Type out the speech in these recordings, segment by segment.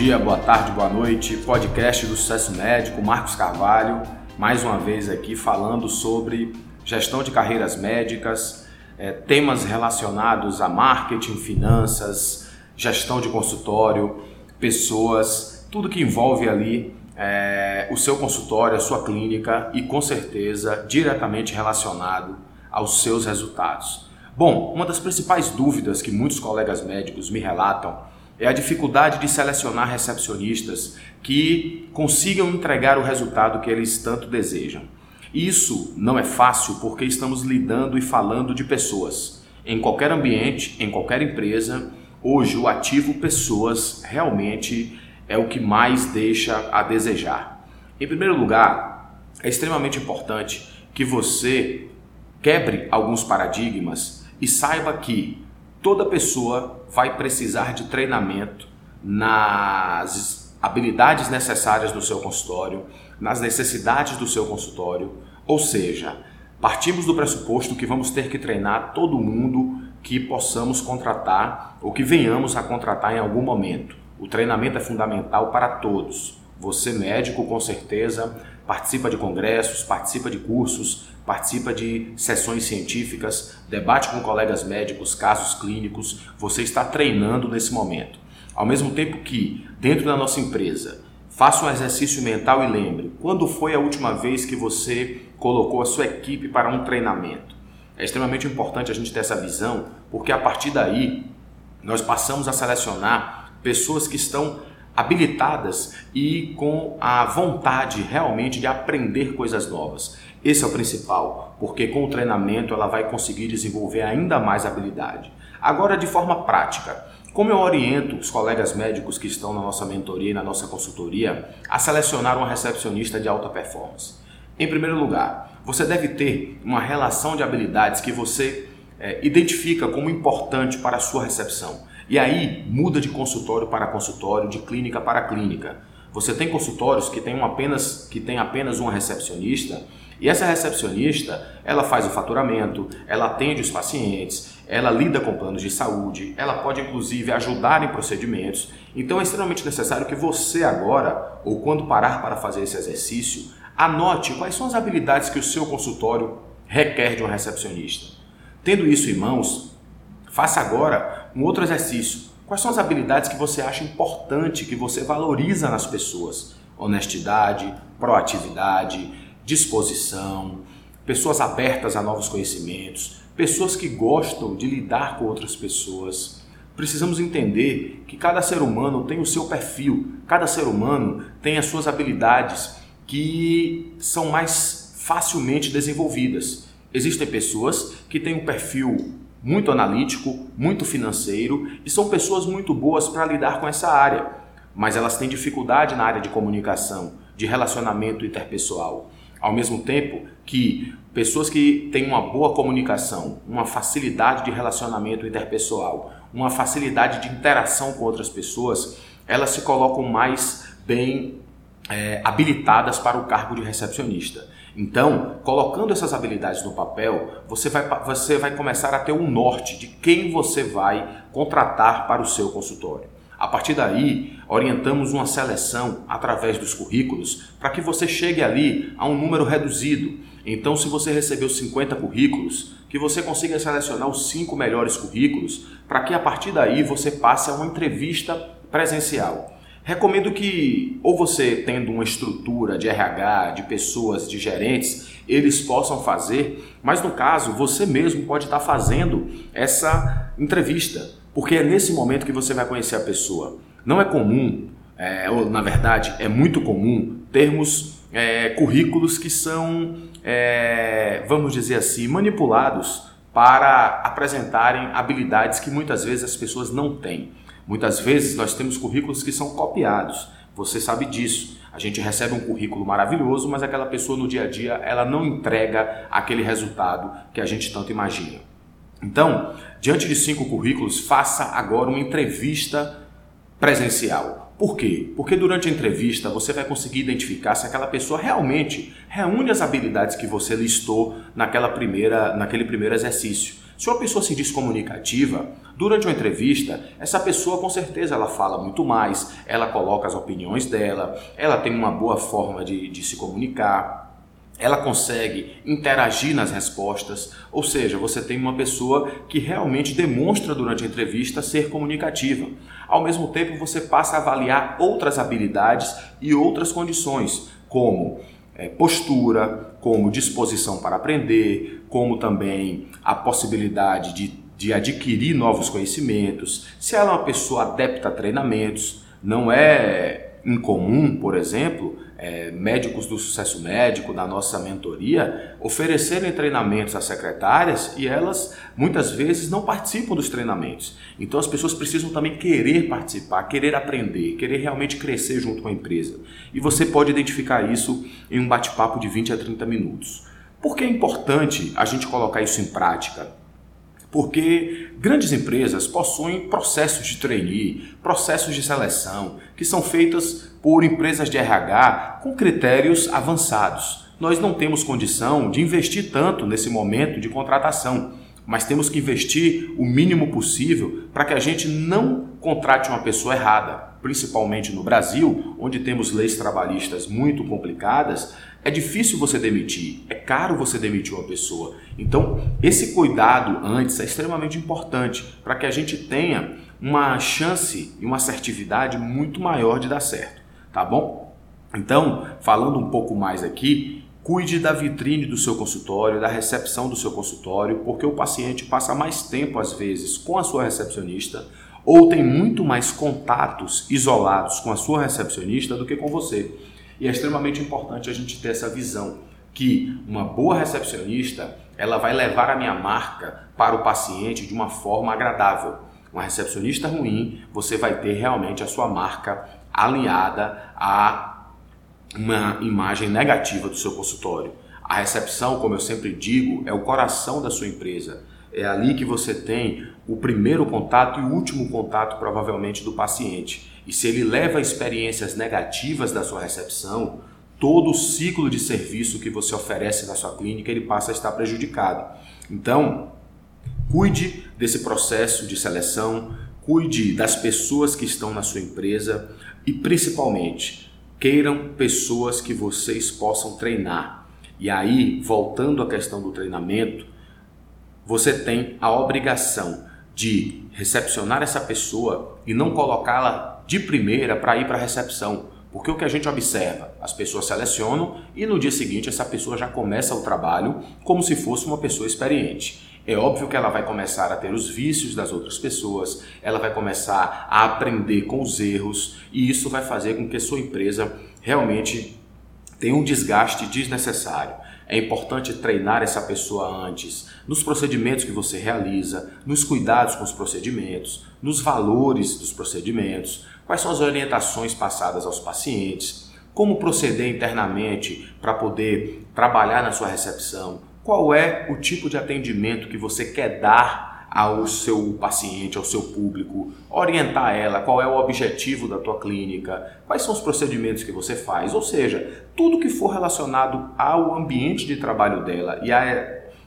Dia, boa tarde, boa noite. Podcast do Sucesso Médico, Marcos Carvalho, mais uma vez aqui falando sobre gestão de carreiras médicas, é, temas relacionados a marketing, finanças, gestão de consultório, pessoas, tudo que envolve ali é, o seu consultório, a sua clínica e com certeza diretamente relacionado aos seus resultados. Bom, uma das principais dúvidas que muitos colegas médicos me relatam é a dificuldade de selecionar recepcionistas que consigam entregar o resultado que eles tanto desejam. Isso não é fácil porque estamos lidando e falando de pessoas. Em qualquer ambiente, em qualquer empresa, hoje o ativo pessoas realmente é o que mais deixa a desejar. Em primeiro lugar, é extremamente importante que você quebre alguns paradigmas e saiba que toda pessoa vai precisar de treinamento nas habilidades necessárias do seu consultório, nas necessidades do seu consultório, ou seja, partimos do pressuposto que vamos ter que treinar todo mundo que possamos contratar ou que venhamos a contratar em algum momento. O treinamento é fundamental para todos. Você, médico, com certeza, participa de congressos, participa de cursos, participa de sessões científicas, debate com colegas médicos, casos clínicos. Você está treinando nesse momento. Ao mesmo tempo que, dentro da nossa empresa, faça um exercício mental e lembre: quando foi a última vez que você colocou a sua equipe para um treinamento? É extremamente importante a gente ter essa visão, porque a partir daí nós passamos a selecionar pessoas que estão habilitadas e com a vontade realmente de aprender coisas novas. Esse é o principal, porque com o treinamento ela vai conseguir desenvolver ainda mais habilidade. Agora, de forma prática, como eu oriento os colegas médicos que estão na nossa mentoria e na nossa consultoria a selecionar uma recepcionista de alta performance? Em primeiro lugar, você deve ter uma relação de habilidades que você é, identifica como importante para a sua recepção. E aí muda de consultório para consultório, de clínica para clínica. Você tem consultórios que tem, apenas, que tem apenas uma recepcionista e essa recepcionista ela faz o faturamento, ela atende os pacientes, ela lida com planos de saúde, ela pode inclusive ajudar em procedimentos. Então é extremamente necessário que você agora, ou quando parar para fazer esse exercício, anote quais são as habilidades que o seu consultório requer de um recepcionista. Tendo isso em mãos, faça agora um outro exercício. Quais são as habilidades que você acha importante, que você valoriza nas pessoas? Honestidade, proatividade, disposição, pessoas abertas a novos conhecimentos, pessoas que gostam de lidar com outras pessoas. Precisamos entender que cada ser humano tem o seu perfil, cada ser humano tem as suas habilidades que são mais facilmente desenvolvidas. Existem pessoas que têm um perfil muito analítico, muito financeiro e são pessoas muito boas para lidar com essa área, mas elas têm dificuldade na área de comunicação, de relacionamento interpessoal. Ao mesmo tempo que pessoas que têm uma boa comunicação, uma facilidade de relacionamento interpessoal, uma facilidade de interação com outras pessoas, elas se colocam mais bem é, habilitadas para o cargo de recepcionista. Então, colocando essas habilidades no papel, você vai, você vai começar a ter um norte de quem você vai contratar para o seu consultório. A partir daí, orientamos uma seleção através dos currículos para que você chegue ali a um número reduzido. Então, se você recebeu 50 currículos, que você consiga selecionar os cinco melhores currículos para que a partir daí você passe a uma entrevista presencial. Recomendo que, ou você tendo uma estrutura de RH, de pessoas, de gerentes, eles possam fazer, mas no caso, você mesmo pode estar fazendo essa entrevista, porque é nesse momento que você vai conhecer a pessoa. Não é comum, é, ou na verdade é muito comum, termos é, currículos que são, é, vamos dizer assim, manipulados para apresentarem habilidades que muitas vezes as pessoas não têm. Muitas vezes nós temos currículos que são copiados. Você sabe disso. A gente recebe um currículo maravilhoso, mas aquela pessoa no dia a dia ela não entrega aquele resultado que a gente tanto imagina. Então, diante de cinco currículos, faça agora uma entrevista presencial. Por quê? Porque durante a entrevista você vai conseguir identificar se aquela pessoa realmente reúne as habilidades que você listou naquela primeira, naquele primeiro exercício. Se uma pessoa se diz comunicativa, durante uma entrevista, essa pessoa com certeza ela fala muito mais, ela coloca as opiniões dela, ela tem uma boa forma de, de se comunicar, ela consegue interagir nas respostas, ou seja, você tem uma pessoa que realmente demonstra durante a entrevista ser comunicativa. Ao mesmo tempo, você passa a avaliar outras habilidades e outras condições, como é, postura, como disposição para aprender, como também a possibilidade de, de adquirir novos conhecimentos, se ela é uma pessoa adepta a treinamentos, não é incomum, por exemplo, é, médicos do sucesso médico, da nossa mentoria, oferecerem treinamentos às secretárias e elas muitas vezes não participam dos treinamentos. Então as pessoas precisam também querer participar, querer aprender, querer realmente crescer junto com a empresa. E você pode identificar isso em um bate-papo de 20 a 30 minutos. Por que é importante a gente colocar isso em prática? Porque grandes empresas possuem processos de trainee, processos de seleção, que são feitos por empresas de RH com critérios avançados. Nós não temos condição de investir tanto nesse momento de contratação, mas temos que investir o mínimo possível para que a gente não contrate uma pessoa errada, principalmente no Brasil, onde temos leis trabalhistas muito complicadas, é difícil você demitir, é caro você demitir uma pessoa. Então, esse cuidado antes é extremamente importante para que a gente tenha uma chance e uma assertividade muito maior de dar certo, tá bom? Então, falando um pouco mais aqui, cuide da vitrine do seu consultório, da recepção do seu consultório, porque o paciente passa mais tempo às vezes com a sua recepcionista ou tem muito mais contatos isolados com a sua recepcionista do que com você. E é extremamente importante a gente ter essa visão que uma boa recepcionista ela vai levar a minha marca para o paciente de uma forma agradável. Uma recepcionista ruim, você vai ter realmente a sua marca alinhada a uma imagem negativa do seu consultório. A recepção, como eu sempre digo, é o coração da sua empresa. É ali que você tem o primeiro contato e o último contato, provavelmente, do paciente. E se ele leva experiências negativas da sua recepção, todo o ciclo de serviço que você oferece na sua clínica ele passa a estar prejudicado. Então, cuide desse processo de seleção, cuide das pessoas que estão na sua empresa e principalmente queiram pessoas que vocês possam treinar. E aí, voltando à questão do treinamento, você tem a obrigação de recepcionar essa pessoa e não colocá-la de primeira para ir para a recepção. Porque o que a gente observa? As pessoas selecionam e no dia seguinte essa pessoa já começa o trabalho como se fosse uma pessoa experiente. É óbvio que ela vai começar a ter os vícios das outras pessoas, ela vai começar a aprender com os erros e isso vai fazer com que sua empresa realmente tenha um desgaste desnecessário. É importante treinar essa pessoa antes, nos procedimentos que você realiza, nos cuidados com os procedimentos, nos valores dos procedimentos, quais são as orientações passadas aos pacientes, como proceder internamente para poder trabalhar na sua recepção, qual é o tipo de atendimento que você quer dar ao seu paciente, ao seu público, orientar ela qual é o objetivo da tua clínica, quais são os procedimentos que você faz, ou seja, tudo que for relacionado ao ambiente de trabalho dela e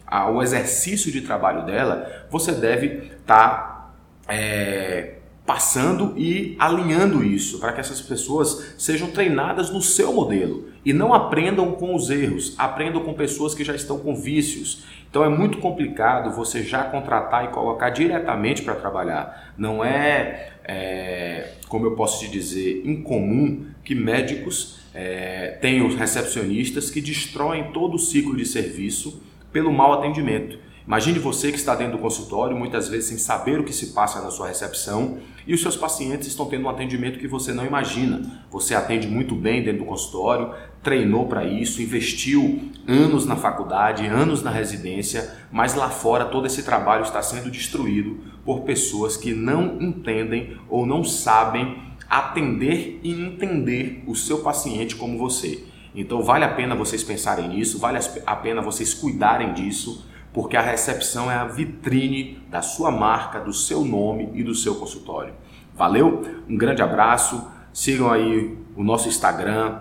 ao exercício de trabalho dela, você deve estar tá, é, passando e alinhando isso para que essas pessoas sejam treinadas no seu modelo e não aprendam com os erros, aprendam com pessoas que já estão com vícios. Então é muito complicado você já contratar e colocar diretamente para trabalhar. Não é, é, como eu posso te dizer, incomum que médicos é, tenham recepcionistas que destroem todo o ciclo de serviço pelo mau atendimento. Imagine você que está dentro do consultório, muitas vezes sem saber o que se passa na sua recepção, e os seus pacientes estão tendo um atendimento que você não imagina. Você atende muito bem dentro do consultório, treinou para isso, investiu anos na faculdade, anos na residência, mas lá fora todo esse trabalho está sendo destruído por pessoas que não entendem ou não sabem atender e entender o seu paciente como você. Então vale a pena vocês pensarem nisso, vale a pena vocês cuidarem disso porque a recepção é a vitrine da sua marca, do seu nome e do seu consultório. Valeu? Um grande abraço. Sigam aí o nosso Instagram,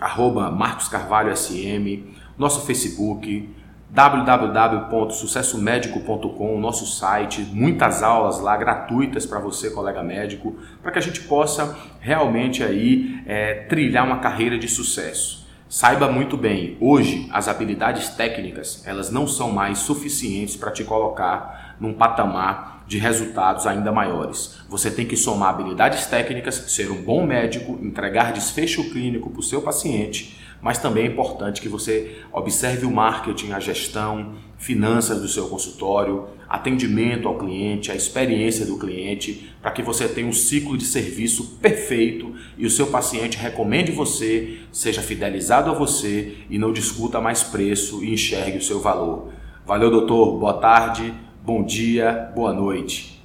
arroba Marcos Carvalho SM, nosso Facebook, www.sucessomedico.com, nosso site, muitas aulas lá gratuitas para você, colega médico, para que a gente possa realmente aí é, trilhar uma carreira de sucesso. Saiba muito bem, hoje as habilidades técnicas elas não são mais suficientes para te colocar num patamar de resultados ainda maiores. Você tem que somar habilidades técnicas, ser um bom médico, entregar desfecho clínico para o seu paciente mas também é importante que você observe o marketing, a gestão, finanças do seu consultório, atendimento ao cliente, a experiência do cliente, para que você tenha um ciclo de serviço perfeito e o seu paciente recomende você, seja fidelizado a você e não discuta mais preço e enxergue o seu valor. Valeu, doutor. Boa tarde, bom dia, boa noite.